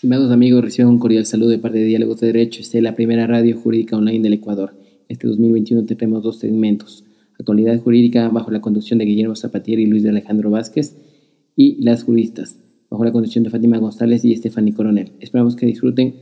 Estimados amigos, reciban un cordial saludo de parte de Diálogos de Derecho. Esta es la primera radio jurídica online del Ecuador. Este 2021 tendremos dos segmentos. Actualidad jurídica bajo la conducción de Guillermo Zapatier y Luis de Alejandro Vázquez y las juristas bajo la conducción de Fátima González y Estefany Coronel. Esperamos que disfruten